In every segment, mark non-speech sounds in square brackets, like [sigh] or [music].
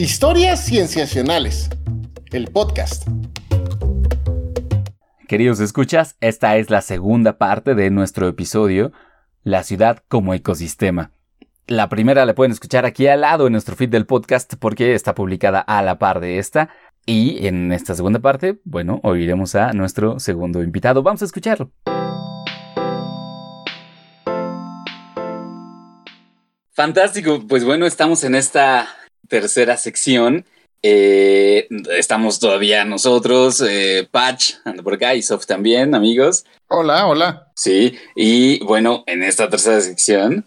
Historias Cienciacionales, el podcast. Queridos escuchas, esta es la segunda parte de nuestro episodio, La ciudad como ecosistema. La primera la pueden escuchar aquí al lado en nuestro feed del podcast porque está publicada a la par de esta. Y en esta segunda parte, bueno, oiremos a nuestro segundo invitado. Vamos a escucharlo. Fantástico, pues bueno, estamos en esta tercera sección. Eh, estamos todavía nosotros, eh, Patch, ando por acá y Soft también, amigos. Hola, hola. Sí, y bueno, en esta tercera sección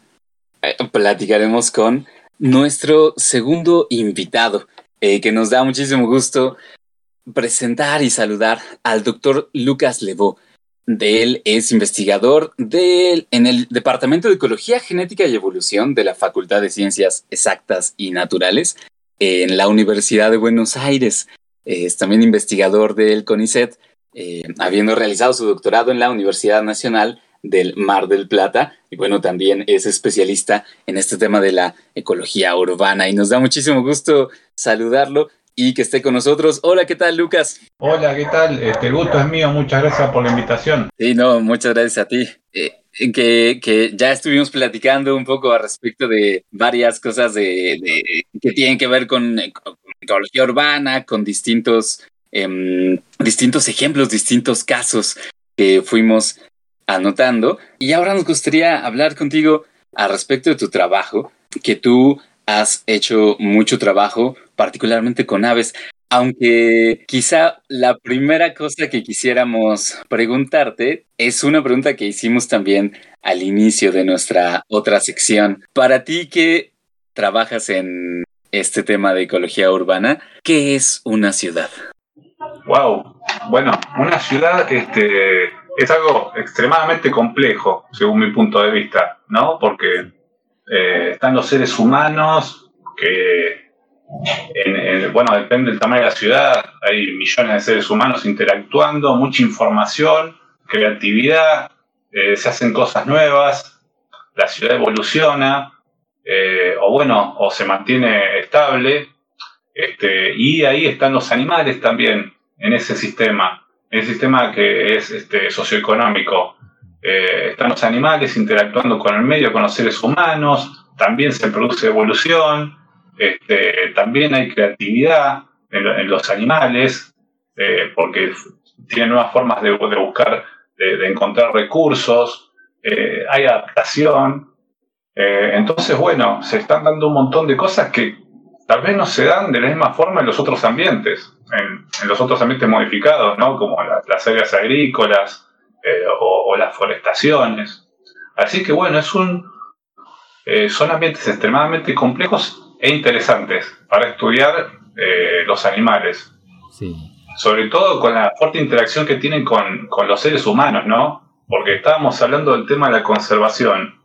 eh, platicaremos con nuestro segundo invitado, eh, que nos da muchísimo gusto presentar y saludar al doctor Lucas Levó. De él es investigador del, en el Departamento de Ecología, Genética y Evolución de la Facultad de Ciencias Exactas y Naturales en la Universidad de Buenos Aires. Es también investigador del CONICET, eh, habiendo realizado su doctorado en la Universidad Nacional del Mar del Plata. Y bueno, también es especialista en este tema de la ecología urbana. Y nos da muchísimo gusto saludarlo y que esté con nosotros. Hola, ¿qué tal, Lucas? Hola, ¿qué tal? Este gusto es mío, muchas gracias por la invitación. Sí, no, muchas gracias a ti. Eh, que, que, ya estuvimos platicando un poco al respecto de varias cosas de, de que tienen que ver con, con ecología urbana, con distintos, eh, distintos ejemplos, distintos casos que fuimos anotando. Y ahora nos gustaría hablar contigo al respecto de tu trabajo, que tú has hecho mucho trabajo, particularmente con aves, aunque quizá la primera cosa que quisiéramos preguntarte es una pregunta que hicimos también al inicio de nuestra otra sección. Para ti que trabajas en este tema de ecología urbana, ¿qué es una ciudad? Wow, bueno, una ciudad este, es algo extremadamente complejo, según mi punto de vista, ¿no? Porque eh, están los seres humanos que, en, en, bueno, depende del tamaño de la ciudad, hay millones de seres humanos interactuando, mucha información, creatividad, eh, se hacen cosas nuevas, la ciudad evoluciona, eh, o bueno, o se mantiene estable, este, y ahí están los animales también en ese sistema, en el sistema que es este, socioeconómico. Eh, están los animales interactuando con el medio, con los seres humanos, también se produce evolución, este, también hay creatividad en, los animales, eh, porque tienen nuevas formas de, buscar, de, encontrar recursos, eh, hay adaptación. Eh, entonces, bueno, se están dando un montón de cosas que tal vez no se dan de la misma forma en los otros ambientes, en, los otros ambientes modificados, ¿no? como la, las áreas agrícolas o, las forestaciones. Así que bueno, es un, son ambientes extremadamente complejos e interesantes para estudiar eh, los animales. Sí. Sobre todo con la fuerte interacción que tienen con, con los seres humanos, ¿no? Porque estábamos hablando del tema de la conservación.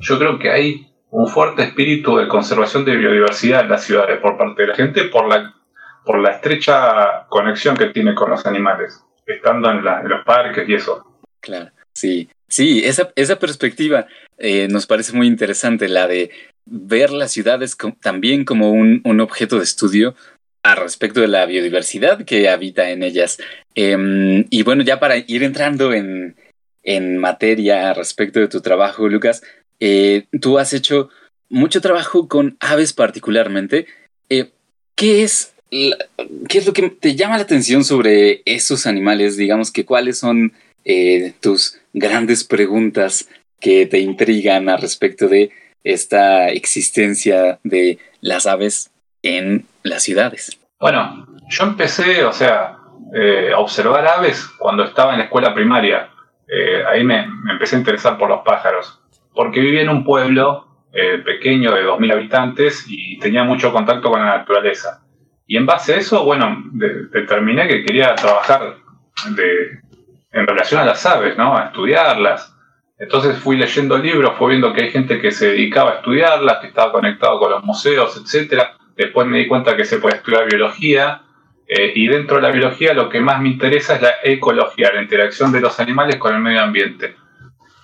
Yo creo que hay un fuerte espíritu de conservación de biodiversidad en las ciudades por parte de la gente por la, por la estrecha conexión que tiene con los animales, estando en, la, en los parques y eso. Claro, sí. Sí, esa, esa perspectiva eh, nos parece muy interesante, la de ver las ciudades también como un, un, objeto de estudio a respecto de la biodiversidad que habita en ellas. Eh, y bueno, ya para ir entrando en, en materia respecto de tu trabajo, Lucas, eh, tú has hecho mucho trabajo con aves particularmente. Eh, ¿Qué es qué es lo que te llama la atención sobre esos animales? Digamos que cuáles son eh, tus grandes preguntas que te intrigan al respecto de esta existencia de las aves en las ciudades. Bueno, yo empecé, o sea, eh, a observar aves cuando estaba en la escuela primaria. Eh, ahí me, empecé a interesar por los pájaros, porque vivía en un pueblo eh, pequeño de 2.000 habitantes y tenía mucho contacto con la naturaleza. Y en base a eso, bueno, de, determiné que quería trabajar en relación a las aves, ¿no? A estudiarlas. Entonces fui leyendo libros, fui viendo que hay gente que se dedicaba a estudiarlas, que estaba conectado con los museos, etc. Después me di cuenta que se puede estudiar biología. Eh, y dentro de la biología lo que más me interesa es la ecología, la interacción de los animales con el medio ambiente.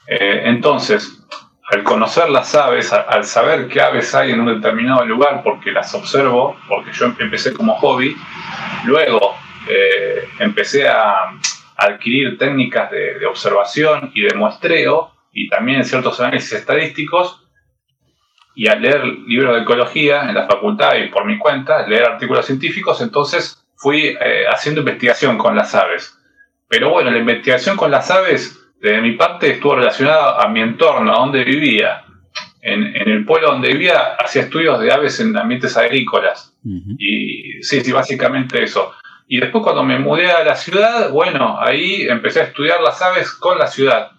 Eh, entonces, al conocer las aves, al saber qué aves hay en un determinado lugar, porque las observo, porque yo empecé como hobby, luego eh, empecé a, adquirir técnicas de, observación y de muestreo, y también ciertos análisis estadísticos, y al leer libros de ecología en la facultad y por mi cuenta, leer artículos científicos, entonces fui eh, haciendo investigación con las aves. Pero bueno, la investigación con las aves de mi parte estuvo relacionada a mi entorno, a donde vivía. En, el pueblo donde vivía hacía estudios de aves en ambientes agrícolas. Y sí, sí, básicamente eso. Y después cuando me mudé a la ciudad, bueno, ahí empecé a estudiar las aves con la ciudad.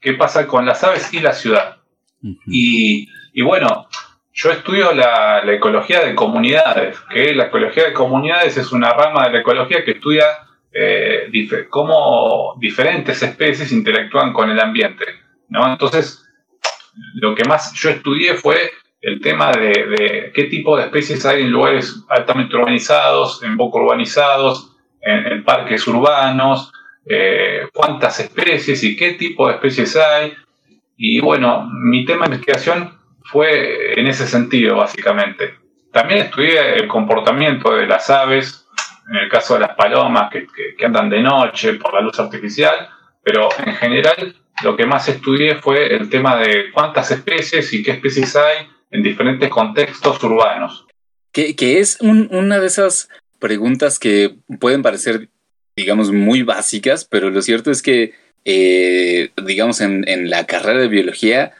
¿Qué pasa con las aves y la ciudad? y, bueno, yo estudio la, la, ecología de comunidades, que la ecología de comunidades es una rama de la ecología que estudia eh, cómo diferentes especies interactúan con el ambiente. ¿no? Entonces, lo que más yo estudié fue el tema de, qué tipo de especies hay en lugares altamente urbanizados, en poco urbanizados, en, parques urbanos, eh, cuántas especies y qué tipo de especies hay. Y bueno, mi tema de investigación fue en ese sentido, básicamente. También estudié el comportamiento de las aves, en el caso de las palomas que, andan de noche por la luz artificial, pero en general lo que más estudié fue el tema de cuántas especies y qué especies hay en diferentes contextos urbanos. Que, es una de esas preguntas que pueden parecer, digamos, muy básicas, pero lo cierto es que, eh, digamos, en, la carrera de biología,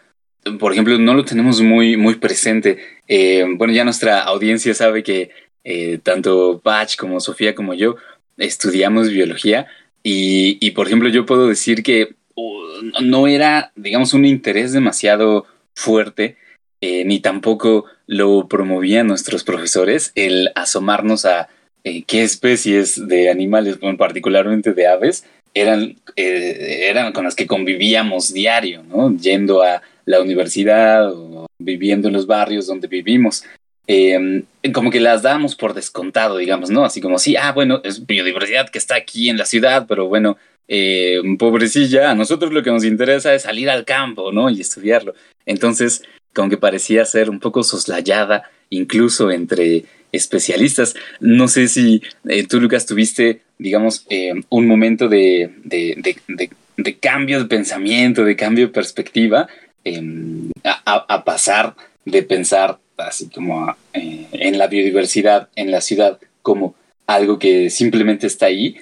por ejemplo, no lo tenemos muy, muy presente. Eh, bueno, ya nuestra audiencia sabe que eh, tanto Bach como Sofía como yo estudiamos biología y, por ejemplo yo puedo decir que uh, no era, digamos, un interés demasiado fuerte, eh, ni tampoco lo promovían nuestros profesores el asomarnos a eh, qué especies de animales, particularmente de aves, eran, eran con las que convivíamos diario, ¿no? Yendo a la universidad o viviendo en los barrios donde vivimos. Em, como que las damos por descontado, digamos, ¿no? Así como, sí, ah, bueno, es biodiversidad que está aquí en la ciudad, pero bueno, eh, pobrecilla, a nosotros lo que nos interesa es salir al campo, ¿no? Y estudiarlo. Entonces, como que parecía ser un poco soslayada, incluso entre especialistas. No sé si eh, tú, Lucas, tuviste, digamos, eh, un momento de, de, cambio de pensamiento, de cambio de perspectiva, em, a pasar de pensar así como eh, en la biodiversidad en la ciudad como algo que simplemente está ahí,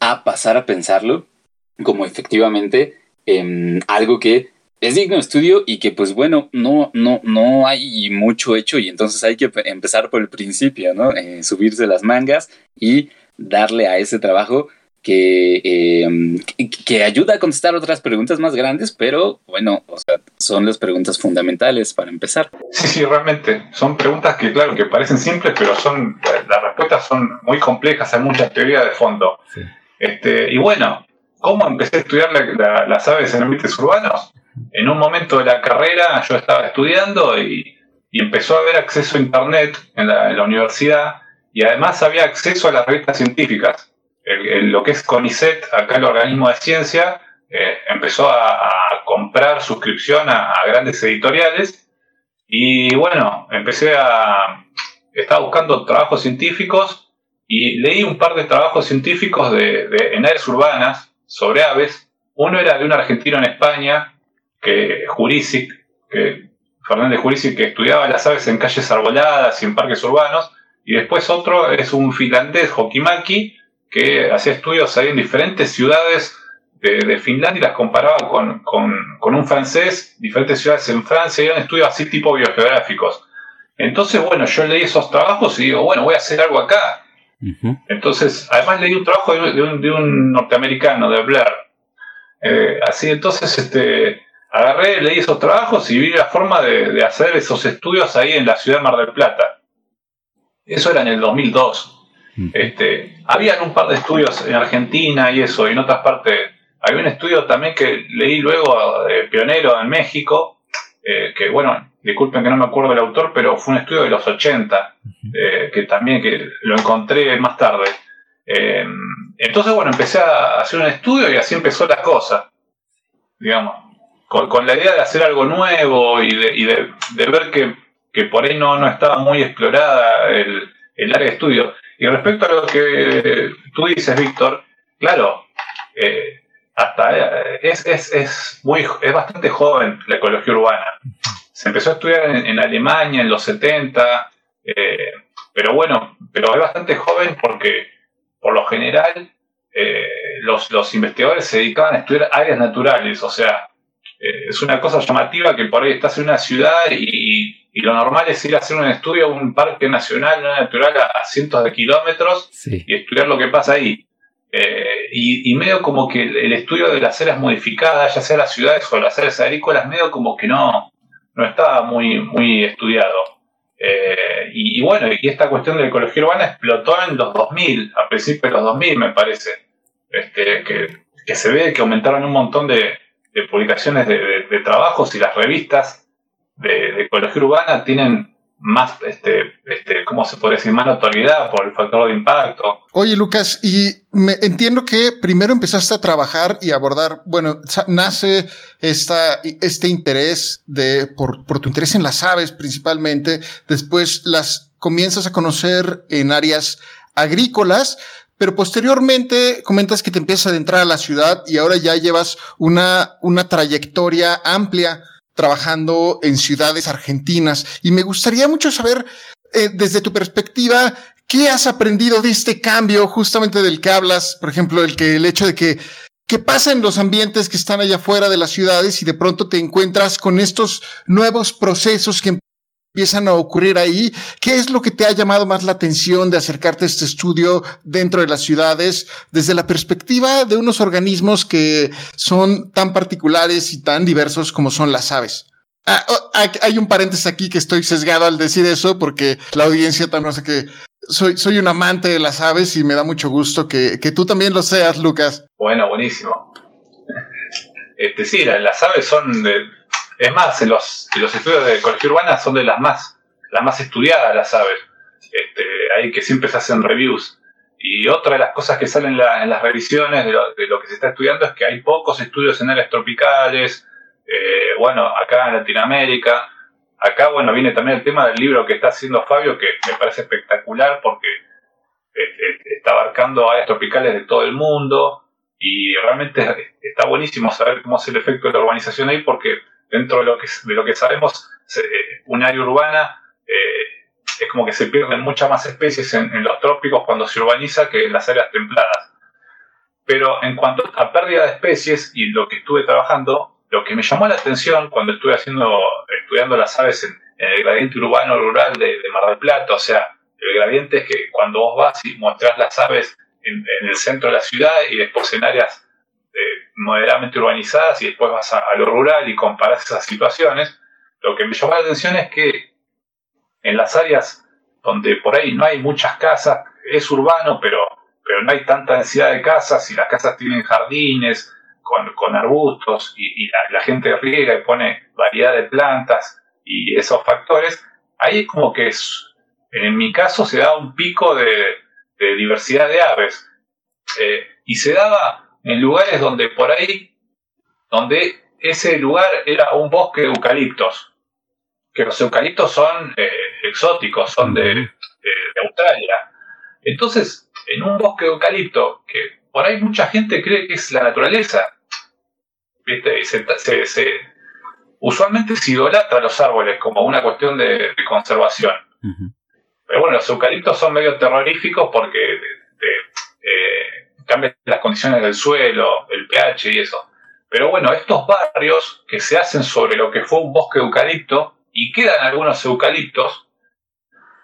a pasar a pensarlo como efectivamente em, algo que es digno de estudio y que pues bueno, no, no, no hay mucho hecho y entonces hay que empezar por el principio, ¿no? Eh, subirse las mangas y darle a ese trabajo Em, que, que, ayuda a contestar otras preguntas más grandes, pero bueno, o sea, son las preguntas fundamentales para empezar. Sí, sí, realmente. Son preguntas que, claro, que parecen simples, pero son las respuestas son muy complejas, hay mucha teoría de fondo. Este, y bueno, ¿cómo empecé a estudiar las aves en ambientes urbanos? En un momento de la carrera yo estaba estudiando y, empezó a haber acceso a Internet en la, en la universidad y además había acceso a las revistas científicas lo que es CONICET, acá el organismo de ciencia, eh, empezó a, comprar suscripción a, grandes editoriales y bueno, empecé a... Estaba buscando trabajos científicos y leí un par de trabajos científicos de, en áreas urbanas sobre aves. Uno era de un argentino en España, que Jurisic, que Fernández Jurisic, que estudiaba las aves en calles arboladas y en parques urbanos. Y después otro es un finlandés, Hokimaki, que hacía estudios ahí en diferentes ciudades de, Finlandia y las comparaba con, un francés, diferentes ciudades en Francia, y eran estudios así tipo biogeográficos. Entonces, bueno, yo leí esos trabajos y digo, bueno, voy a hacer algo acá. Entonces, además leí un trabajo de un, norteamericano, de Blair. Eh, así, entonces, este, agarré, leí esos trabajos y vi la forma de, de hacer esos estudios ahí en la ciudad de Mar del Plata. Eso era en el 2002. Este, habían un par de estudios en Argentina y eso, y en otras partes. Había un estudio también que leí luego, de pionero en México, eh, que bueno, disculpen que no me acuerdo del autor, pero fue un estudio de los 80, eh, que también que lo encontré más tarde. Eh, entonces, bueno, empecé a hacer un estudio y así empezó la cosa, digamos. Con, la idea de hacer algo nuevo y de, ver que, por ahí no, no estaba muy explorada el, área de estudio. Y respecto a lo que tú dices, Víctor, claro, eh, hasta eh, es, es, muy, es bastante joven la ecología urbana. Se empezó a estudiar en, Alemania en los 70, eh, pero bueno, pero es bastante joven porque por lo general los, los investigadores se dedicaban a estudiar áreas naturales, o sea, eh, es una cosa llamativa que por ahí estás en una ciudad y, lo normal es ir a hacer un estudio a un parque nacional, natural a, cientos de kilómetros y estudiar lo que pasa ahí. Eh, y, medio como que el, estudio de las áreas modificadas, ya sea las ciudades o las áreas agrícolas, medio como que no, no estaba muy, muy estudiado. Eh, y, bueno, y esta cuestión de la ecología urbana explotó en los 2000, a principios de los 2000 me parece, este, que, que se ve que aumentaron un montón de, de publicaciones de, trabajos y las revistas de, ecología urbana tienen más, este, este, ¿cómo se puede decir? Más notoriedad por el factor de impacto. Oye, Lucas, y me entiendo que primero empezaste a trabajar y abordar, bueno, nace esta, este interés de, por, por tu interés en las aves principalmente, después las comienzas a conocer en áreas agrícolas, pero posteriormente comentas que te empiezas a adentrar a la ciudad y ahora ya llevas una, una trayectoria amplia trabajando en ciudades argentinas. Y me gustaría mucho saber, eh, desde tu perspectiva, ¿qué has aprendido de este cambio justamente del que hablas? Por ejemplo, el que, el hecho de que ¿Qué pasa en los ambientes que están allá afuera de las ciudades y de pronto te encuentras con estos nuevos procesos que empiezan a ocurrir ahí. ¿Qué es lo que te ha llamado más la atención de acercarte a este estudio dentro de las ciudades desde la perspectiva de unos organismos que son tan particulares y tan diversos como son las aves? Ah, oh, hay un paréntesis aquí que estoy sesgado al decir eso porque la audiencia también sé que soy, soy un amante de las aves y me da mucho gusto que, que tú también lo seas, Lucas. Bueno, buenísimo. Este, sí, las aves son de, es más, los, los estudios de ecología urbana son de las más, las más estudiadas las aves. Este, ahí que siempre se hacen reviews. Y otra de las cosas que salen en las revisiones de lo, que se está estudiando es que hay pocos estudios en áreas tropicales, eh, bueno, acá en Latinoamérica. Acá, bueno, viene también el tema del libro que está haciendo Fabio, que me parece espectacular porque este, está abarcando áreas tropicales de todo el mundo y realmente está buenísimo saber cómo es el efecto de la urbanización ahí porque dentro de lo que, de lo que sabemos, eh, un área urbana eh, es como que se pierden muchas más especies en, los trópicos cuando se urbaniza que en las áreas templadas. Pero en cuanto a pérdida de especies y lo que estuve trabajando, lo que me llamó la atención cuando estuve haciendo, estudiando las aves en, el gradiente urbano rural de, Mar del Plata, o sea, el gradiente es que cuando vos vas y mostrás las aves en, en el centro de la ciudad y después en áreas eh, moderadamente urbanizadas y después vas a, lo rural y comparas esas situaciones, lo que me llamó la atención es que en las áreas donde por ahí no hay muchas casas, es urbano, pero, pero no hay tanta densidad de casas y las casas tienen jardines con, arbustos y, la, gente riega y pone variedad de plantas y esos factores, ahí como que es, en mi caso se da un pico de, diversidad de aves. Eh, y se daba en lugares donde por ahí, donde ese lugar era un bosque de eucaliptos, que los eucaliptos son eh, exóticos, son de, Australia. Entonces, en un bosque de eucalipto, que por ahí mucha gente cree que es la naturaleza, ¿viste? Se, usualmente se idolatra los árboles como una cuestión de, conservación. Pero bueno, los eucaliptos son medio terroríficos porque eh, cambian las condiciones del suelo, el pH y eso. Pero bueno, estos barrios que se hacen sobre lo que fue un bosque eucalipto y quedan algunos eucaliptos,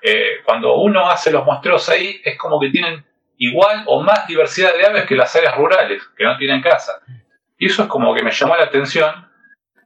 eh, cuando uno hace los muestreos ahí es como que tienen igual o más diversidad de aves que las áreas rurales, que no tienen casa. Y eso es como que me llamó la atención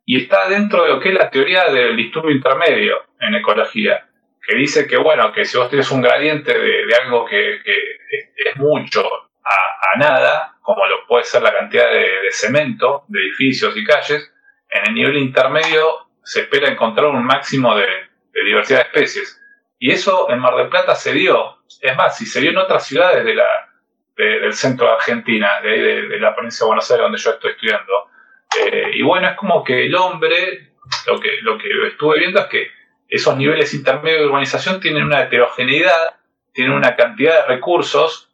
y está dentro de lo que es la teoría del disturbio intermedio en ecología, que dice que bueno, que si vos tienes un gradiente de, algo que, es mucho a, nada, como lo puede ser la cantidad de, cemento de edificios y calles, en el nivel intermedio se espera encontrar un máximo de, diversidad de especies. Y eso en Mar del Plata se dio. Es más, si se dio en otras ciudades de la, del centro de Argentina, de, la provincia de Buenos Aires donde yo estoy estudiando, Eh, y bueno, es como que el hombre, lo que, lo que estuve viendo es que esos niveles intermedios de urbanización tienen una heterogeneidad, tienen una cantidad de recursos,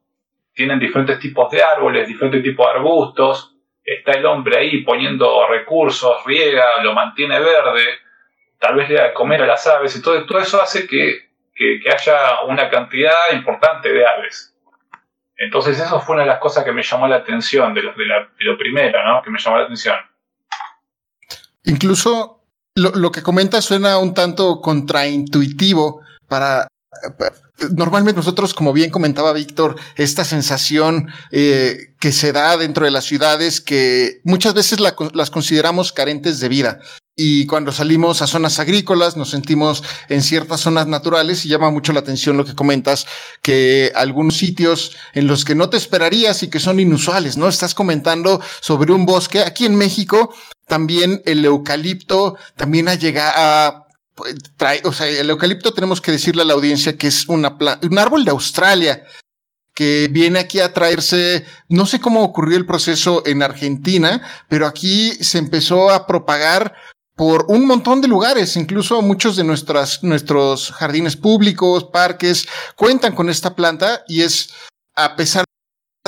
tienen diferentes tipos de árboles, diferentes tipos de arbustos, está el hombre ahí poniendo recursos, riega, lo mantiene verde, tal vez le da de comer a las aves, y todo, eso hace que, haya una cantidad importante de aves. Entonces eso fue una de las cosas que me llamó la atención, de lo, lo primero, ¿no? Que me llamó la atención. Incluso lo, lo que comenta suena un tanto contraintuitivo para Normalmente nosotros, como bien comentaba Víctor, esta sensación eh, que se da dentro de las ciudades que muchas veces las consideramos carentes de vida. Y cuando salimos a zonas agrícolas, nos sentimos en ciertas zonas naturales y llama mucho la atención lo que comentas, que algunos sitios en los que no te esperarías y que son inusuales, ¿no? Estás comentando sobre un bosque. Aquí en México, también el eucalipto también ha llegado a trae, o sea, el eucalipto tenemos que decirle a la audiencia que es una un árbol de Australia que viene aquí a traerse, no sé cómo ocurrió el proceso en Argentina, pero aquí se empezó a propagar por un montón de lugares, incluso muchos de nuestras, nuestros jardines públicos, parques, cuentan con esta planta y es, a pesar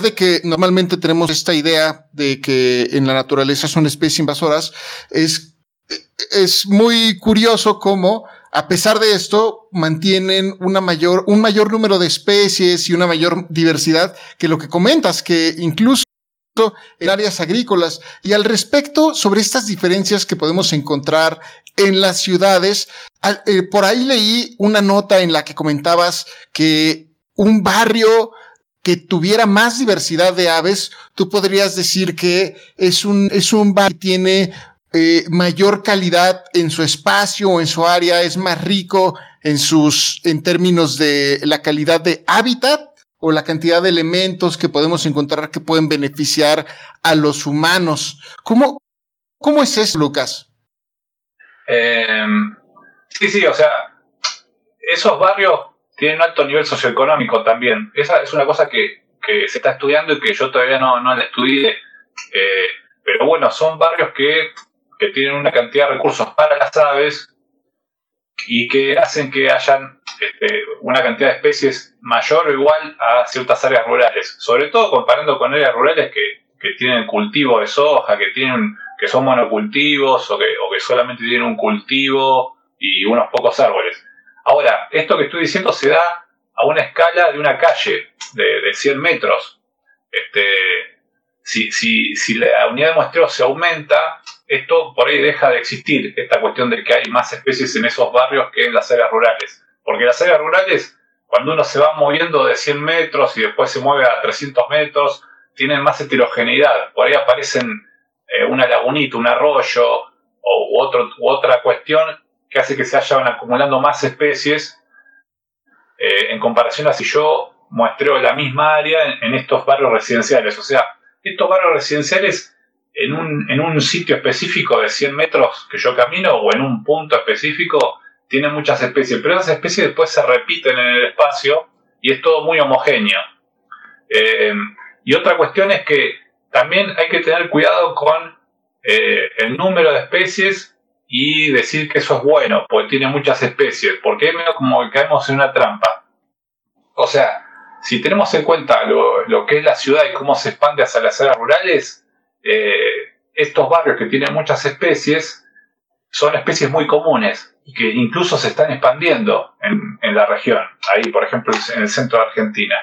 de que normalmente tenemos esta idea de que en la naturaleza son especies invasoras, es es muy curioso cómo, a pesar de esto, mantienen una mayor, un mayor número de especies y una mayor diversidad que lo que comentas, que incluso en áreas agrícolas. Y al respecto, sobre estas diferencias que podemos encontrar en las ciudades, eh, por ahí leí una nota en la que comentabas que un barrio que tuviera más diversidad de aves, tú podrías decir que es un, es un barrio que tiene eh, mayor calidad en su espacio o en su área, es más rico en sus, en términos de la calidad de hábitat o la cantidad de elementos que podemos encontrar que pueden beneficiar a los humanos. ¿Cómo, cómo es eso, Lucas? Em, sí, sí, o sea, esos barrios tienen un alto nivel socioeconómico también. Esa es una cosa que, que se está estudiando y que yo todavía no, no la estudié. Eh, pero bueno, son barrios que que tienen una cantidad de recursos para las aves y que hacen que hayan este, una cantidad de especies mayor o igual a ciertas áreas rurales, sobre todo comparando con áreas rurales que, tienen cultivo de soja, que tienen que son monocultivos o que, o que solamente tienen un cultivo y unos pocos árboles. Ahora, esto que estoy diciendo se da a una escala de una calle de, de 100 metros. Este, si, si, si la unidad de muestreo se aumenta, esto por ahí deja de existir, esta cuestión de que hay más especies en esos barrios que en las áreas rurales. Porque las áreas rurales, cuando uno se va moviendo de 100 metros y después se mueve a 300 metros, tienen más heterogeneidad. Por ahí aparecen eh, una lagunita, un arroyo o, otro, otra cuestión que hace que se vayan acumulando más especies eh, en comparación a si yo muestreo la misma área en estos barrios residenciales. O sea, estos barrios residenciales en un, en un sitio específico de 100 metros que yo camino o en un punto específico, tiene muchas especies, pero esas especies después se repiten en el espacio y es todo muy homogéneo. Eh, y otra cuestión es que también hay que tener cuidado con eh, el número de especies y decir que eso es bueno, porque tiene muchas especies, porque es como que caemos en una trampa. O sea, si tenemos en cuenta lo, lo que es la ciudad y cómo se expande hacia las áreas rurales, eh, estos barrios que tienen muchas especies son especies muy comunes y que incluso se están expandiendo en, la región, ahí por ejemplo en el centro de Argentina.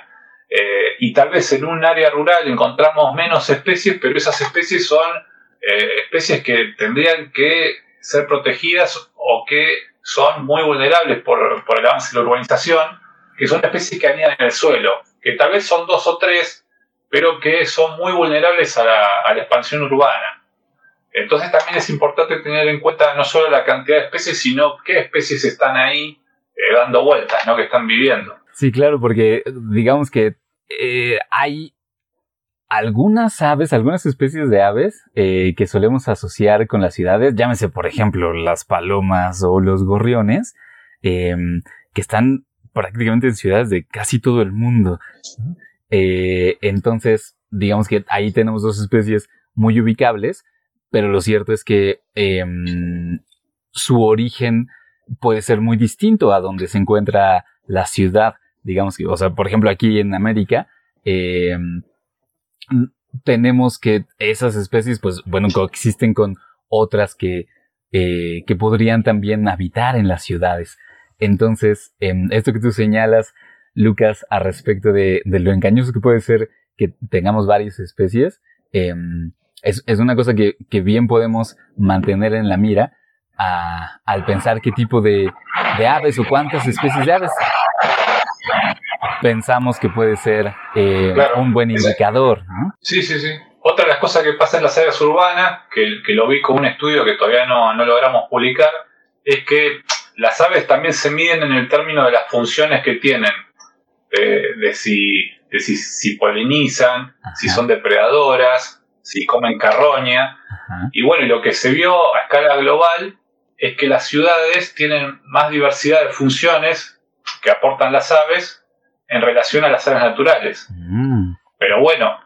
Eh, y tal vez en un área rural encontramos menos especies, pero esas especies son eh, especies que tendrían que ser protegidas o que son muy vulnerables por, por el avance de la urbanización, que son especies que anidan en el suelo, que tal vez son dos o tres, pero que son muy vulnerables a la, expansión urbana. Entonces también es importante tener en cuenta no solo la cantidad de especies, sino qué especies están ahí eh, dando vueltas, ¿no? que están viviendo. Sí, claro, porque digamos que eh, hay algunas aves, algunas especies de aves eh, que solemos asociar con las ciudades, llámese por ejemplo las palomas o los gorriones, em, que están prácticamente en ciudades de casi todo el mundo. Eh, entonces, digamos que ahí tenemos dos especies muy ubicables, pero lo cierto es que em, su origen puede ser muy distinto a donde se encuentra la ciudad, digamos que, o sea, por ejemplo, aquí en América, em, tenemos que esas especies, pues, bueno, coexisten con otras que, eh, que podrían también habitar en las ciudades. Entonces, em, esto que tú señalas, Lucas, a respecto de, lo engañoso que puede ser que tengamos varias especies, em, es, una cosa que, bien podemos mantener en la mira al pensar qué tipo de, aves o cuántas especies de aves pensamos que puede ser eh, un buen indicador. Sí, sí, sí. Otra de las cosas que pasa en las áreas urbanas, que, que lo vi con un estudio que todavía no, no logramos publicar, es que las aves también se miden en el término de las funciones que tienen, de, si, si, polinizan, si son depredadoras, si comen carroña. Y bueno, lo que se vio a escala global es que las ciudades tienen más diversidad de funciones que aportan las aves en relación a las aves naturales. Mm. Pero bueno,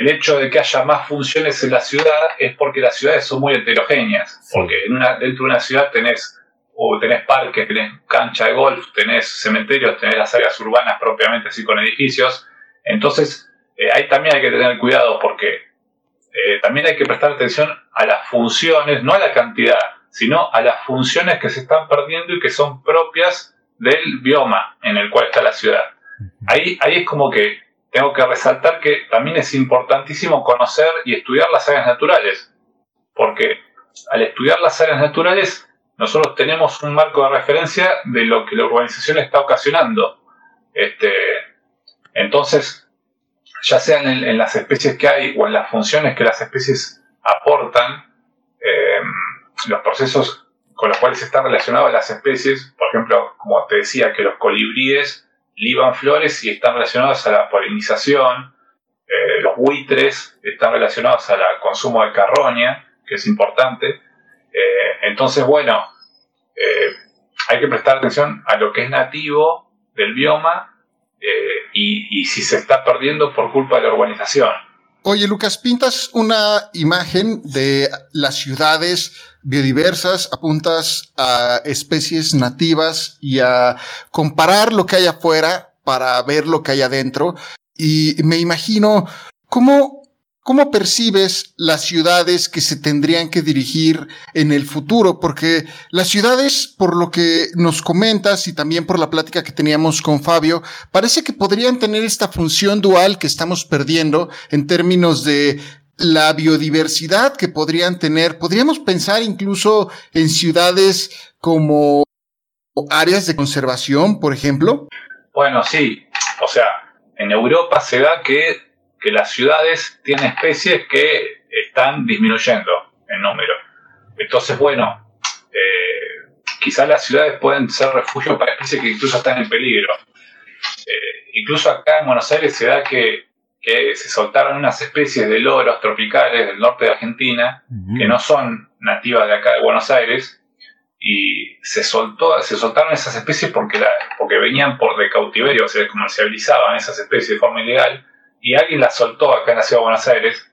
el hecho de que haya más funciones en la ciudad es porque las ciudades son muy heterogéneas. Porque en una, dentro de una ciudad tenés o tenés parques, tenés cancha de golf, tenés cementerios, tenés las áreas urbanas propiamente así con edificios. Entonces, eh, ahí también hay que tener cuidado porque eh, también hay que prestar atención a las funciones, no a la cantidad, sino a las funciones que se están perdiendo y que son propias del bioma en el cual está la ciudad. Ahí, ahí es como que tengo que resaltar que también es importantísimo conocer y estudiar las áreas naturales, porque al estudiar las áreas naturales nosotros tenemos un marco de referencia de lo que la urbanización está ocasionando. Este, entonces, ya sean en, las especies que hay o en las funciones que las especies aportan, eh, los procesos con los cuales están relacionadas las especies, por ejemplo, como te decía, que los colibríes liban flores y están relacionados a la polinización, eh, los buitres están relacionados al consumo de carroña, que es importante, eh, entonces, bueno, eh, hay que prestar atención a lo que es nativo del bioma eh, y, si se está perdiendo por culpa de la urbanización. Oye, Lucas, pintas una imagen de las ciudades biodiversas, apuntas a especies nativas y a comparar lo que hay afuera para ver lo que hay adentro. Y me imagino cómo ¿Cómo percibes las ciudades que se tendrían que dirigir en el futuro? Porque las ciudades, por lo que nos comentas y también por la plática que teníamos con Fabio, parece que podrían tener esta función dual que estamos perdiendo en términos de la biodiversidad que podrían tener. Podríamos pensar incluso en ciudades como áreas de conservación, por ejemplo. Bueno, sí. O sea, en Europa se da que que las ciudades tienen especies que están disminuyendo en número. Entonces, bueno, eh, quizás las ciudades pueden ser refugio para especies que incluso están en peligro. Eh, incluso acá en Buenos Aires se da que, se soltaron unas especies de loros tropicales del norte de Argentina que no son nativas de acá de Buenos Aires y se soltó se soltaron esas especies porque la, porque venían por de cautiverio se comercializaban esas especies de forma ilegal y alguien las soltó acá en la ciudad de Buenos Aires,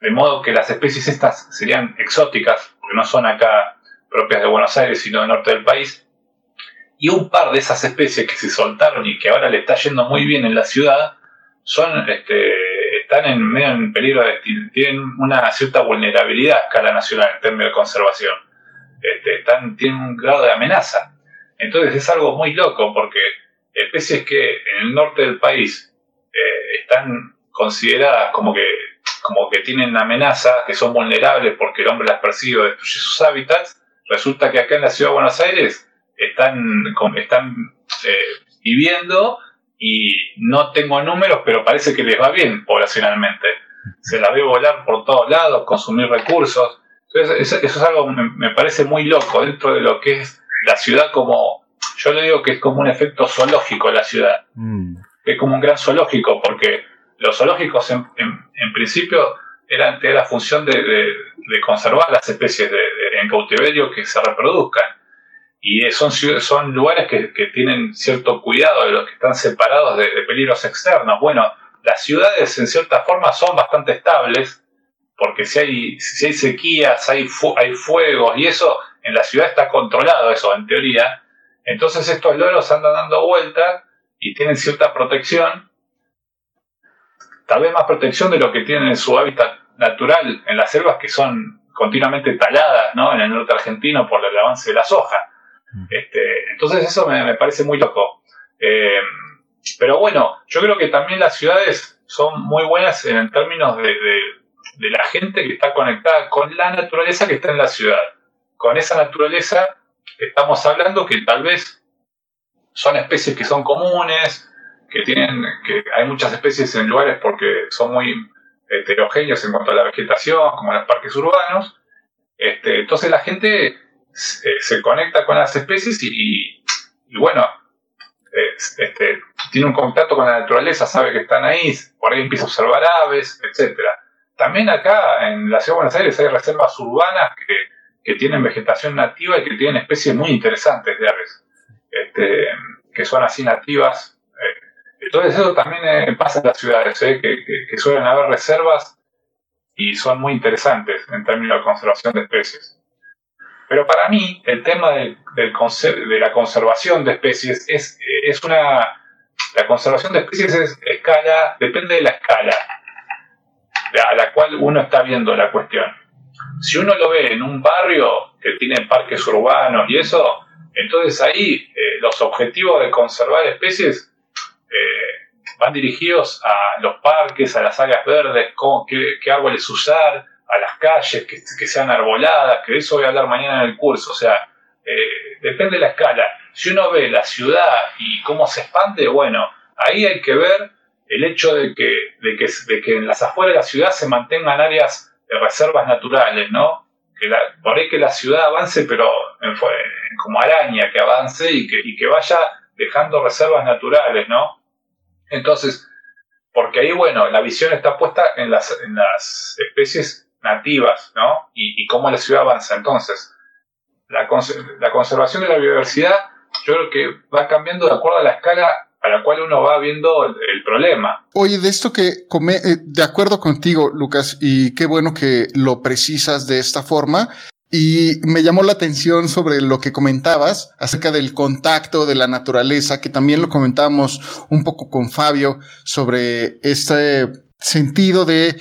de modo que las especies estas serían exóticas, porque no son acá propias de Buenos Aires, sino del norte del país. Y un par de esas especies que se soltaron y que ahora le está yendo muy bien en la ciudad, son, este, están en medio en peligro de tienen una cierta vulnerabilidad a escala nacional en términos de conservación. Este, tienen un grado de amenaza. Entonces es algo muy loco porque especies que en el norte del país están consideradas como que, como que tienen amenaza, que son vulnerables porque el hombre las persigue o destruye sus hábitats, resulta que acá en la ciudad de Buenos Aires están, están eh, viviendo y no tengo números, pero parece que les va bien poblacionalmente. Se las ve volar por todos lados, consumir recursos. Entonces, eso, es algo que me, parece muy loco dentro de lo que es la ciudad como, yo le digo que es como un efecto zoológico la ciudad. Mm es como un gran zoológico, porque los zoológicos en, principio eran, de la función de, conservar las especies en cautiverio que se reproduzcan. Y son, son lugares que, tienen cierto cuidado de los que están separados de, peligros externos. Bueno, las ciudades en cierta forma son bastante estables porque si hay, si hay sequías, hay, hay fuegos y eso, en la ciudad está controlado eso, en teoría. Entonces estos loros andan dando vueltas y tienen cierta protección, tal vez más protección de lo que tienen en su hábitat natural en las selvas que son continuamente taladas ¿no? en el norte argentino por el avance de la soja. Mm. Este, entonces eso me, parece muy loco. Eh, pero bueno, yo creo que también las ciudades son muy buenas en términos de, de, la gente que está conectada con la naturaleza que está en la ciudad. Con esa naturaleza estamos hablando que tal vez son especies que son comunes, que tienen, que hay muchas especies en lugares porque son muy heterogéneos en cuanto a la vegetación, como en los parques urbanos. Este, entonces la gente se, conecta con las especies y, bueno, este, tiene un contacto con la naturaleza, sabe que están ahí, por ahí empieza a observar aves, etc. También acá en la ciudad de Buenos Aires hay reservas urbanas que, tienen vegetación nativa y que tienen especies muy interesantes de aves, este, que son así nativas. Eh, entonces eso también eh, pasa en las ciudades, eh, que suelen haber reservas y son muy interesantes en términos de conservación de especies. Pero para mí, el tema de la conservación de especies es, es una. La conservación de especies es escala, depende de la escala a la cual uno está viendo la cuestión. Si uno lo ve en un barrio que tiene parques urbanos y eso, entonces ahí eh, los objetivos de conservar especies eh, van dirigidos a los parques, a las áreas verdes, cómo, qué, qué árboles usar, a las calles, que, sean arboladas, que de eso voy a hablar mañana en el curso. O sea, eh, depende de la escala. Si uno ve la ciudad y cómo se expande, bueno, ahí hay que ver el hecho de que, de que, de que en las afueras de la ciudad se mantengan áreas de reservas naturales, ¿no? Que por ahí que la ciudad avance, pero como araña que avance y que, y que vaya dejando reservas naturales, ¿no? Entonces, porque ahí, bueno, la visión está puesta en las, en las especies nativas, ¿no? Y, cómo la ciudad avanza. Entonces, la, la, conservación de la biodiversidad yo creo que va cambiando de acuerdo a la escala a la cual uno va viendo el, problema. Oye, de esto que come, eh, de acuerdo contigo, Lucas, y qué bueno que lo precisas de esta forma. Y me llamó la atención sobre lo que comentabas acerca del contacto de la naturaleza, que también lo comentábamos un poco con Fabio sobre este sentido de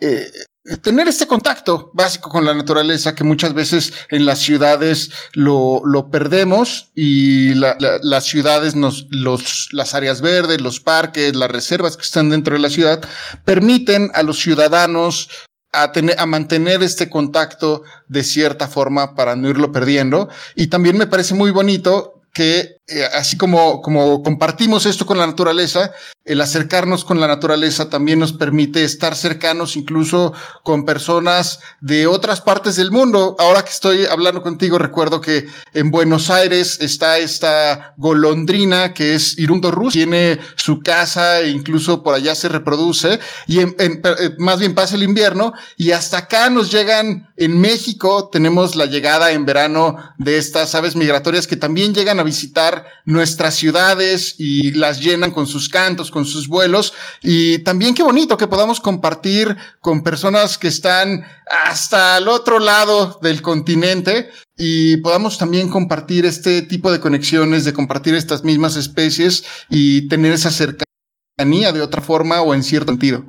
eh, tener este contacto básico con la naturaleza que muchas veces en las ciudades lo, lo perdemos y las ciudades nos, los, las áreas verdes, los parques, las reservas que están dentro de la ciudad permiten a los ciudadanos a, tener, a mantener este contacto de cierta forma para no irlo perdiendo. Y también me parece muy bonito que eh, así como, como compartimos esto con la naturaleza, el acercarnos con la naturaleza también nos permite estar cercanos incluso con personas de otras partes del mundo. Ahora que estoy hablando contigo, recuerdo que en Buenos Aires está esta golondrina que es Irundo Rus, tiene su casa e incluso por allá se reproduce y eh, más bien pasa el invierno y hasta acá nos llegan en México, tenemos la llegada en verano de estas aves migratorias que también llegan a visitar nuestras ciudades y las llenan con sus cantos, con sus vuelos. Y también qué bonito que podamos compartir con personas que están hasta el otro lado del continente y podamos también compartir este tipo de conexiones, de compartir estas mismas especies y tener esa cercanía de otra forma o en cierto sentido.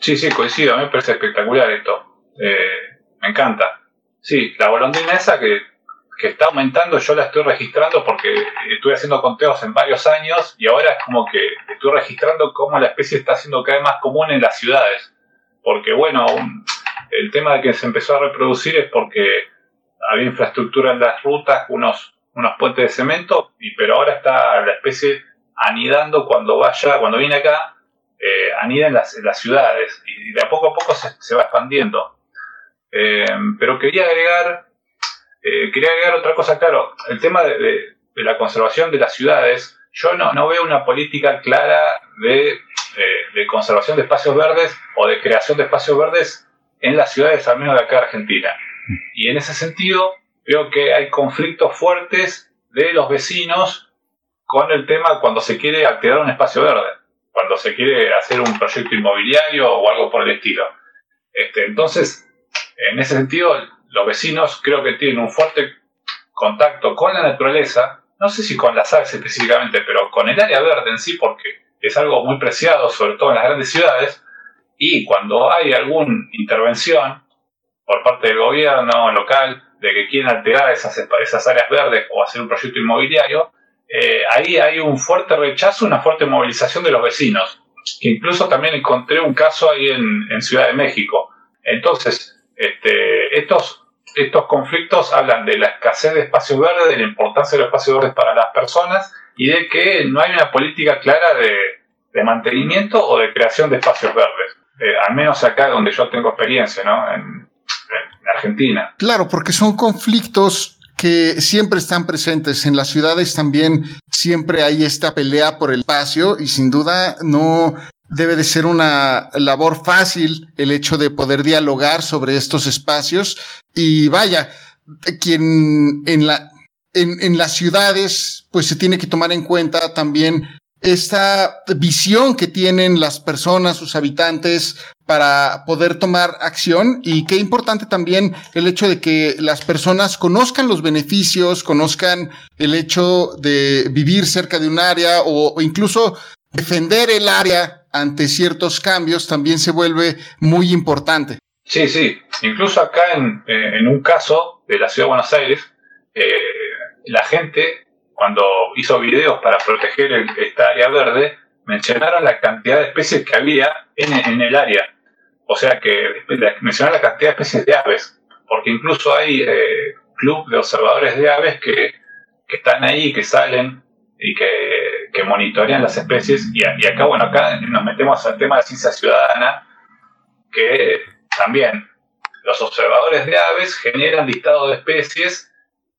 Sí, sí, coincido, me parece espectacular esto. Eh, me encanta. Sí, la golondrina esa que que está aumentando, yo la estoy registrando porque estuve haciendo conteos en varios años y ahora es como que estoy registrando cómo la especie está siendo cada vez más común en las ciudades. Porque bueno, el tema de que se empezó a reproducir es porque había infraestructura en las rutas, unos, unos puentes de cemento, y, pero ahora está la especie anidando cuando vaya, cuando viene acá, eh, anida en las, las, ciudades y de a poco a poco se, va expandiendo. Eh, pero quería agregar eh, quería agregar otra cosa, claro, el tema de, la conservación de las ciudades, yo no, no veo una política clara de, de, conservación de espacios verdes o de creación de espacios verdes en las ciudades, al menos de acá de Argentina. Y en ese sentido, veo que hay conflictos fuertes de los vecinos con el tema cuando se quiere alterar un espacio verde, cuando se quiere hacer un proyecto inmobiliario o algo por el estilo. Este, entonces, en ese sentido, los vecinos creo que tienen un fuerte contacto con la naturaleza, no sé si con las aves específicamente, pero con el área verde en sí, porque es algo muy preciado, sobre todo en las grandes ciudades, y cuando hay alguna intervención por parte del gobierno local de que quieren alterar esas, esas áreas verdes o hacer un proyecto inmobiliario, eh, ahí hay un fuerte rechazo, una fuerte movilización de los vecinos, que incluso también encontré un caso ahí en, Ciudad de México. Entonces, este, estos, estos conflictos hablan de la escasez de espacios verdes, de la importancia de los espacios verdes para las personas y de que no hay una política clara de, mantenimiento o de creación de espacios verdes. Eh, al menos acá donde yo tengo experiencia, ¿no? en Argentina. Claro, porque son conflictos que siempre están presentes en las ciudades también siempre hay esta pelea por el espacio y sin duda no debe de ser una labor fácil el hecho de poder dialogar sobre estos espacios. Y vaya quien en la en, en las ciudades pues se tiene que tomar en cuenta también esta visión que tienen las personas, sus habitantes, para poder tomar acción. Y qué importante también el hecho de que las personas conozcan los beneficios, conozcan el hecho de vivir cerca de un área o, incluso defender el área ante ciertos cambios también se vuelve muy importante. Sí, sí, incluso acá en, eh, en un caso de la ciudad de Buenos Aires, eh, la gente cuando hizo videos para proteger esta área verde, mencionaron la cantidad de especies que había en, el área. O sea que mencionaron la cantidad de especies de aves, porque incluso hay eh, club de observadores de aves que, están ahí, que salen y que, monitorean las especies. Y, acá, bueno, acá nos metemos al tema de ciencia ciudadana, que también los observadores de aves generan listados de especies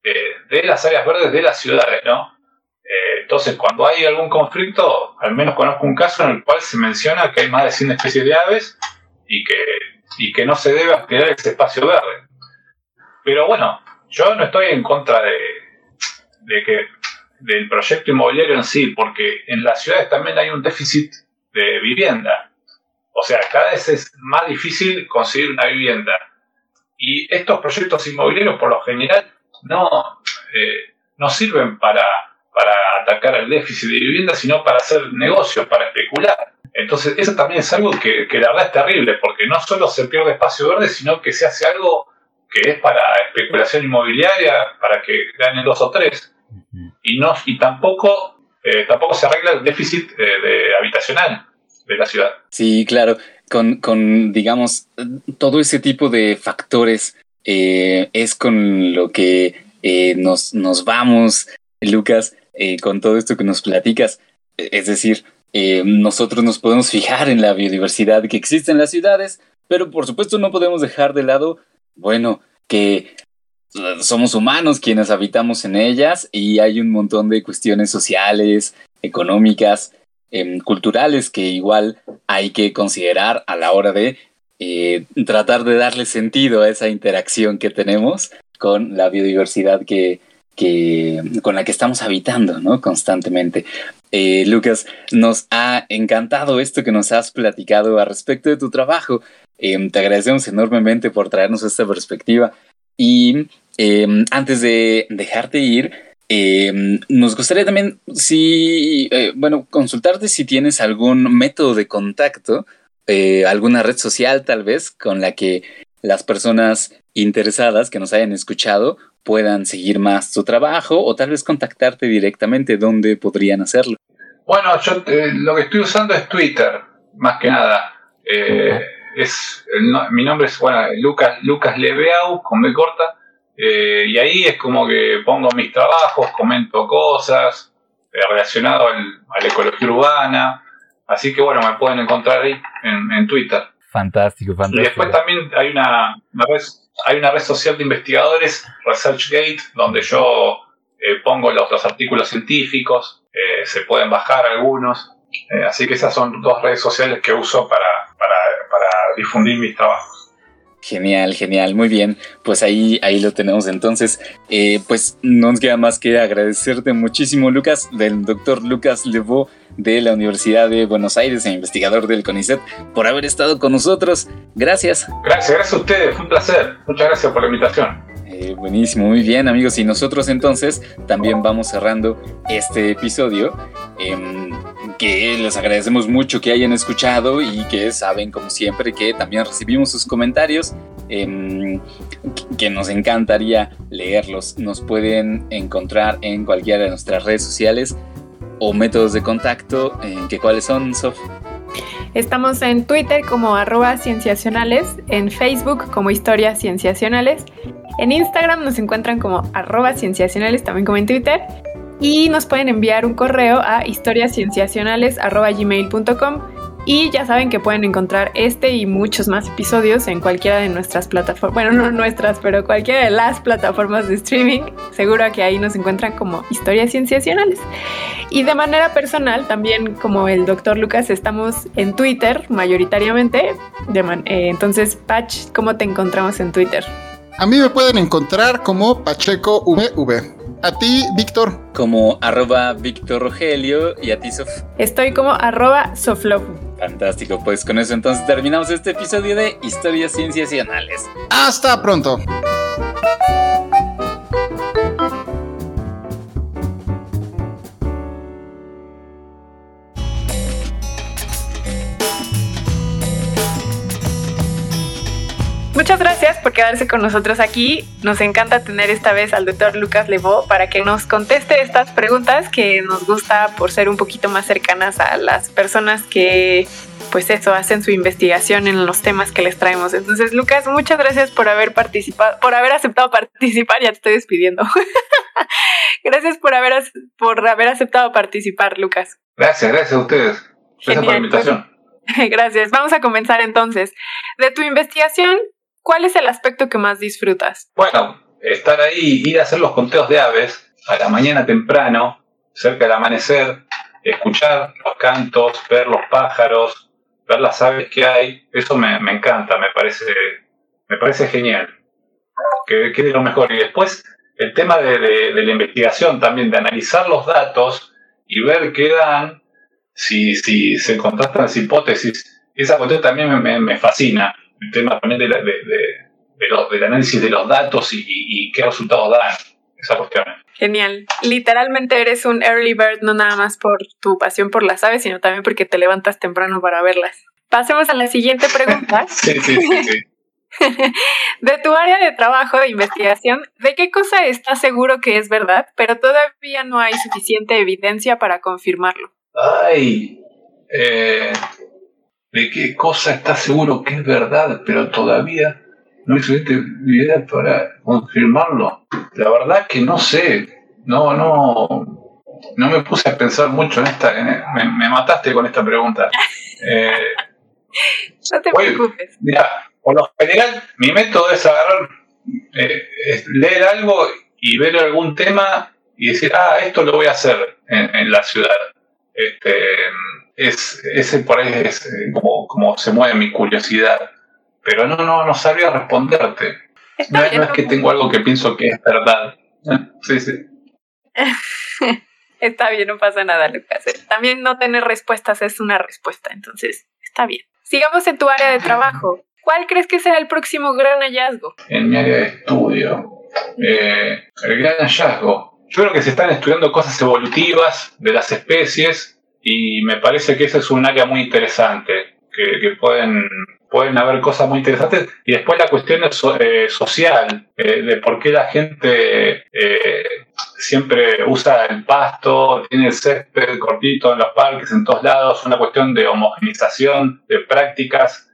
eh, de las áreas verdes de las ciudades, ¿no? Eh, entonces, cuando hay algún conflicto, al menos conozco un caso en el cual se menciona que hay más de 100 especies de aves y que, y que no se debe alterar ese espacio verde. Pero bueno, yo no estoy en contra de, de que del proyecto inmobiliario en sí, porque en las ciudades también hay un déficit de vivienda. O sea, cada vez es más difícil conseguir una vivienda. Y estos proyectos inmobiliarios, por lo general, no, eh, no sirven para, para atacar al déficit de vivienda, sino para hacer negocios, para especular. Entonces, eso también es algo que, que, la verdad es terrible, porque no solo se pierde espacio verde, sino que se hace algo que es para especulación inmobiliaria, para que ganen dos o tres. Y, no, y tampoco, eh, tampoco se arregla el déficit eh, de, habitacional de la ciudad. Sí, claro. Con, con, digamos, todo ese tipo de factores eh, es con lo que eh, nos, nos vamos, Lucas, eh, con todo esto que nos platicas. Es decir, nosotros nos podemos fijar en la biodiversidad que existe en las ciudades, pero por supuesto no podemos dejar de lado, bueno, que somos humanos quienes habitamos en ellas y hay un montón de cuestiones sociales, económicas, em, culturales que igual hay que considerar a la hora de eh, tratar de darle sentido a esa interacción que tenemos con la biodiversidad que, con la que estamos habitando ¿no? constantemente. Eh, Lucas, nos ha encantado esto que nos has platicado a respecto de tu trabajo. Em, te agradecemos enormemente por traernos esta perspectiva. Y em, antes de dejarte ir, em, nos gustaría también, si, eh, bueno, consultarte si tienes algún método de contacto eh, alguna red social tal vez con la que las personas interesadas que nos hayan escuchado puedan seguir más tu trabajo o tal vez contactarte directamente donde podrían hacerlo. Bueno, yo eh, lo que estoy usando es Twitter, más que nada. Eh, es mi nombre es bueno Lucas Lucas Lebeau con B corta y ahí es como que pongo mis trabajos, comento cosas relacionadas a la ecología urbana. Así que bueno, me pueden encontrar ahí en, Twitter. Fantástico, fantástico. Y después también hay una, red, hay una red social de investigadores, ResearchGate, donde yo eh, pongo los, artículos científicos, eh, se pueden bajar algunos. Eh, así que esas son dos redes sociales que uso para difundir mis trabajos. Genial, genial, muy bien. Pues ahí, ahí lo tenemos. Entonces, eh, pues no nos queda más que agradecerte muchísimo, Lucas, del doctor Lucas Levo de la Universidad de Buenos Aires e investigador del CONICET, por haber estado con nosotros. Gracias. Gracias, gracias a ustedes, fue un placer. Muchas gracias por la invitación. Eh, buenísimo, muy bien amigos. Y nosotros entonces también vamos cerrando este episodio. Em, que les agradecemos mucho que hayan escuchado y que saben como siempre que también recibimos sus comentarios. Em, que nos encantaría leerlos. Nos pueden encontrar en cualquiera de nuestras redes sociales o métodos de contacto. Eh, que ¿Cuáles son, Sof? Estamos en Twitter como arroba cienciacionales, en Facebook como historias cienciacionales, en Instagram nos encuentran como arroba cienciacionales, también como en Twitter, y nos pueden enviar un correo a historiascienciacionales.gmail.com y ya saben que pueden encontrar este y muchos más episodios en cualquiera de nuestras plataformas, bueno, no nuestras, pero cualquiera de las plataformas de streaming. Seguro que ahí nos encuentran como historias cienciacionales. Y de manera personal, también como el doctor Lucas, estamos en Twitter mayoritariamente. Eh, entonces, Patch, ¿cómo te encontramos en Twitter? A mí me pueden encontrar como Pacheco VV. A ti, Víctor. Como arroba Víctor Rogelio y a ti, Sof. Estoy como arroba Soflofu. Fantástico, pues con eso entonces terminamos este episodio de Historias Cienciacionales. Hasta pronto. Muchas gracias por quedarse con nosotros aquí. Nos encanta tener esta vez al doctor Lucas Levo para que nos conteste estas preguntas que nos gusta por ser un poquito más cercanas a las personas que, pues eso, hacen su investigación en los temas que les traemos. Entonces, Lucas, muchas gracias por haber participado, por haber aceptado participar. Ya te estoy despidiendo. [laughs] gracias por haber, por haber aceptado participar, Lucas. Gracias, gracias a ustedes. Gracias por la invitación. [laughs] Gracias. Vamos a comenzar entonces. De tu investigación, ¿Cuál es el aspecto que más disfrutas? Bueno, estar ahí, ir a hacer los conteos de aves a la mañana temprano, cerca del amanecer, escuchar los cantos, ver los pájaros, ver las aves que hay, eso me, encanta, me parece, me parece genial. Que, que, lo mejor. Y después el tema de, la investigación también, de analizar los datos y ver qué dan, si, si se contrastan las hipótesis, esa cuestión también me fascina el tema también de, del análisis de los datos y, qué resultados dan esa cuestión. Genial. Literalmente eres un early bird, no nada más por tu pasión por las aves, sino también porque te levantas temprano para verlas. Pasemos a la siguiente pregunta. [laughs] sí, sí, sí, sí. [laughs] de tu área de trabajo de investigación, ¿de qué cosa estás seguro que es verdad, pero todavía no hay suficiente evidencia para confirmarlo? Ay, eh, de qué cosa está seguro que es verdad, pero todavía no hay suficiente evidencia para confirmarlo. La verdad que no sé, no, no, no me puse a pensar mucho en esta, me, mataste con esta pregunta. Eh, [laughs] no te preocupes. Mira, por lo general, mi método es agarrar, eh, leer algo y ver algún tema y decir, ah, esto lo voy a hacer en, en la ciudad. Este, es, ese por ahí es eh, como, como se mueve mi curiosidad. Pero no, no, no sabría responderte. no, es que tengo algo que pienso que es verdad. [laughs] Sí, sí. [laughs] está bien, no pasa nada, Lucas. También no tener respuestas es una respuesta, entonces está bien. Sigamos en tu área de trabajo. ¿Cuál crees que será el próximo gran hallazgo? En mi área de estudio. Eh, el gran hallazgo. Yo creo que se están estudiando cosas evolutivas de las especies y me parece que ese es un área muy interesante, que, pueden, pueden haber cosas muy interesantes. Y después la cuestión es, eh, social, eh, de por qué la gente eh, siempre usa el pasto, tiene el césped cortito en los parques, en todos lados, una cuestión de homogenización de prácticas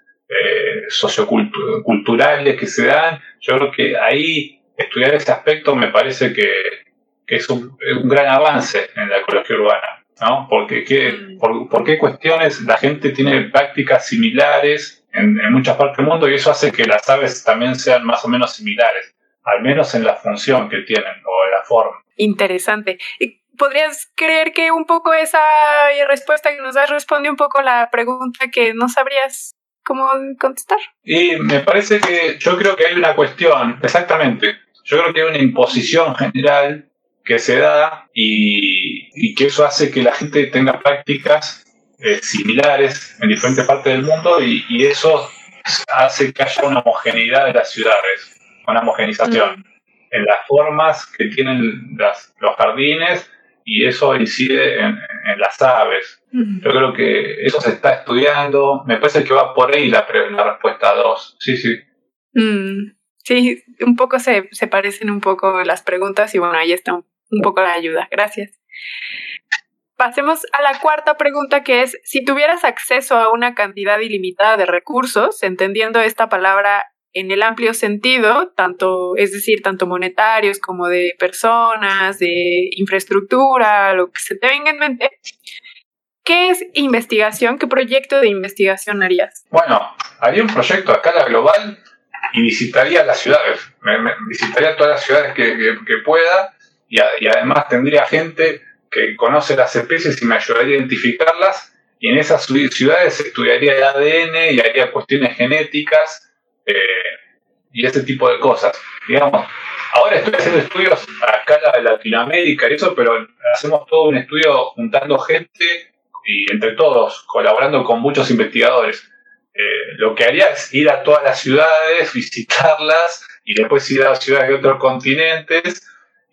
socioculturales que se dan. Yo creo que ahí estudiar ese aspecto me parece que, es un gran avance en la ecología urbana. ¿No? Porque qué, mm. por, qué cuestiones la gente tiene prácticas similares en, muchas partes del mundo y eso hace que las aves también sean más o menos similares, al menos en la función que tienen o en la forma. Interesante. ¿Podrías creer que un poco esa respuesta que nos das responde un poco la pregunta que no sabrías cómo contestar. Y me parece que yo creo que hay una cuestión, exactamente, yo creo que hay una imposición general que se da y, que eso hace que la gente tenga prácticas eh, similares en diferentes partes del mundo y, eso hace que haya una homogeneidad de las ciudades, una homogenización mm. en las formas que tienen los jardines y eso incide en, las aves. Mm. Yo creo que eso se está estudiando, me parece que va por ahí la, la respuesta 2, sí, sí. Mm. Sí, un poco se, se parecen un poco las preguntas y bueno, ahí está un poco la ayuda. Gracias. Pasemos a la cuarta pregunta que es, si tuvieras acceso a una cantidad ilimitada de recursos, entendiendo esta palabra en el amplio sentido, tanto, es decir, tanto monetarios como de personas, de infraestructura, lo que se te venga en mente, ¿qué es investigación? ¿Qué proyecto de investigación harías? Bueno, haría un proyecto a escala global y visitaría las ciudades, visitaría todas las ciudades que, que pueda y, además tendría gente que conoce las especies y me ayudaría a identificarlas y en esas ciudades estudiaría el ADN y haría cuestiones genéticas eh, y ese tipo de cosas. Digamos, ahora estoy haciendo estudios a escala de Latinoamérica y eso, pero hacemos todo un estudio juntando gente y entre todos, colaborando con muchos investigadores. Eh, lo que haría es ir a todas las ciudades, [laughs] visitarlas y después ir a ciudades de otros continentes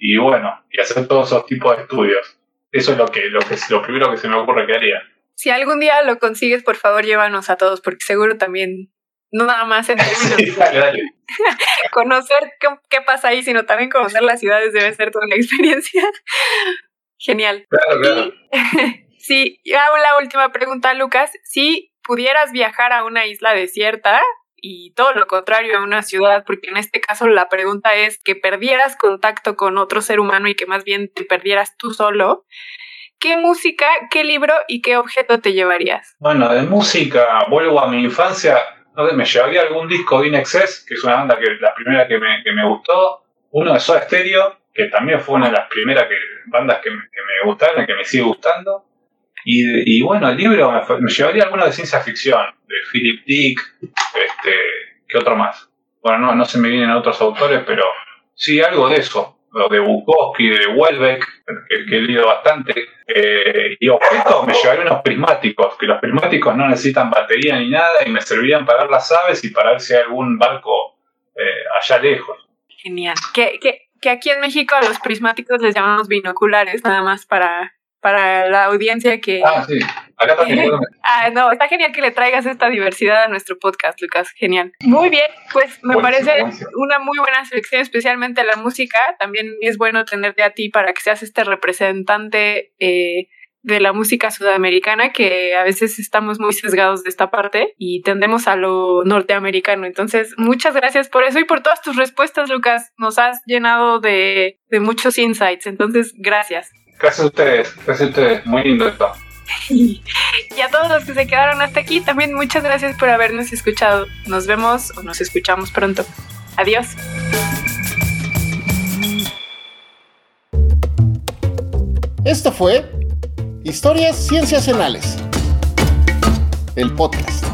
y bueno, y hacer todos esos tipos de estudios. Eso es lo que, lo que lo primero que se me ocurre que haría. Si algún día lo consigues, por favor, llévanos a todos, porque seguro también, no nada más en [laughs] [laughs] conocer qué, pasa ahí, sino también conocer las ciudades debe ser toda una [laughs] experiencia. Genial. Claro, claro. sí, hago la última pregunta, Lucas. Si pudieras viajar a una isla desierta, y todo lo contrario a una ciudad, porque en este caso la pregunta es que perdieras contacto con otro ser humano y que más bien te perdieras tú solo. ¿Qué música, qué libro y qué objeto te llevarías? Bueno, de música, vuelvo a mi infancia, no sé, me llevaría algún disco de Inexcess, que es una banda que la primera que me, que me gustó, uno de Soda Stereo, que también fue una de las primeras que, bandas que, que me gustaron y que me sigue gustando. Y, y bueno, el libro me, llevaría alguno de ciencia ficción, de Philip Dick, este, ¿qué otro más? Bueno, no, no se me vienen otros autores, pero sí, algo de eso, lo de Bukowski, de Welbeck, que, he leído bastante. Eh, y objetos, me llevaría unos prismáticos, que los prismáticos no necesitan batería ni nada y me servirían para ver las aves y para ver si hay algún barco eh, allá lejos. Genial. Que, que, que aquí en México a los prismáticos les llamamos binoculares, nada más para para la audiencia que... Ah, sí. Acá también. [laughs] ah, no, está genial que le traigas esta diversidad a nuestro podcast, Lucas. Genial. Muy bien, pues me parece una muy buena selección, especialmente la música. También es bueno tenerte a ti para que seas este representante eh, de la música sudamericana, que a veces estamos muy sesgados de esta parte y tendemos a lo norteamericano. Entonces, muchas gracias por eso y por todas tus respuestas, Lucas. Nos has llenado de, de muchos insights. Entonces, gracias. Gracias a ustedes, gracias a ustedes, muy lindo esto. [laughs] Y a todos los que se quedaron hasta aquí, también muchas gracias por habernos escuchado. Nos vemos o nos escuchamos pronto. Adiós. Esto fue Historias Ciencias Cienciacionales, el podcast.